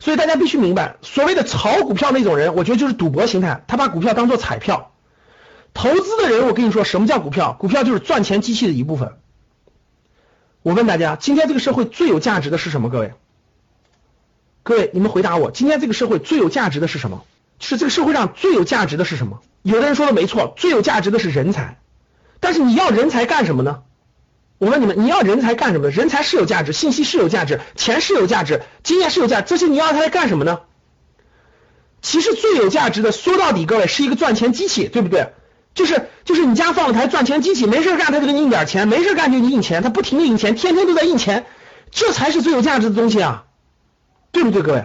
所以大家必须明白，所谓的炒股票那种人，我觉得就是赌博心态，他把股票当做彩票。投资的人，我跟你说，什么叫股票？股票就是赚钱机器的一部分。我问大家，今天这个社会最有价值的是什么？各位，各位，你们回答我，今天这个社会最有价值的是什么？是这个社会上最有价值的是什么？有的人说的没错，最有价值的是人才。但是你要人才干什么呢？我问你们，你要人才干什么？人才是有价值，信息是有价值，钱是有价值，经验是有价，这些你要它来干什么呢？其实最有价值的，说到底，各位是一个赚钱机器，对不对？就是就是你家放了台赚钱机器，没事干他就给你印点钱，没事干就给你印钱，他不停的印钱，天天都在印钱，这才是最有价值的东西啊，对不对，各位？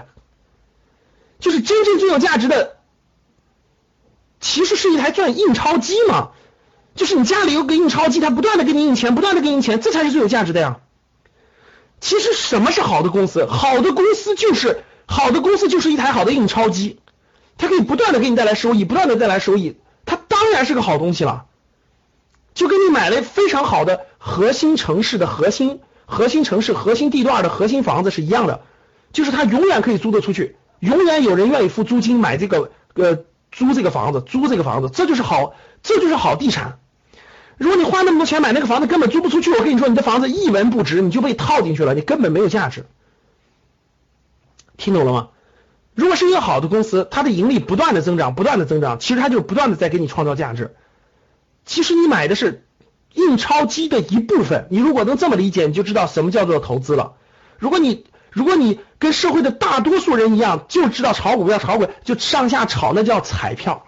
就是真正最有价值的，其实是一台赚印钞机嘛。就是你家里有个印钞机，它不断的给你印钱，不断的给你印钱，这才是最有价值的呀。其实什么是好的公司？好的公司就是好的公司就是一台好的印钞机，它可以不断的给你带来收益，不断的带来收益，它当然是个好东西了。就跟你买了非常好的核心城市的核心核心城市核心地段的核心房子是一样的，就是它永远可以租得出去，永远有人愿意付租金买这个呃租这个房子，租这个房子，这就是好，这就是好地产。如果你花那么多钱买那个房子，根本租不出去。我跟你说，你的房子一文不值，你就被套进去了，你根本没有价值。听懂了吗？如果是一个好的公司，它的盈利不断的增长，不断的增长，其实它就不断的在给你创造价值。其实你买的是印钞机的一部分。你如果能这么理解，你就知道什么叫做投资了。如果你如果你跟社会的大多数人一样，就知道炒股票、炒股就上下炒，那叫彩票，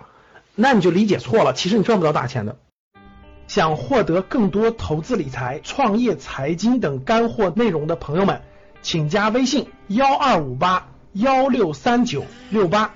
那你就理解错了。其实你赚不到大钱的。想获得更多投资理财创业财经等干货内容的朋友们请加微信幺二五八幺六三九六八。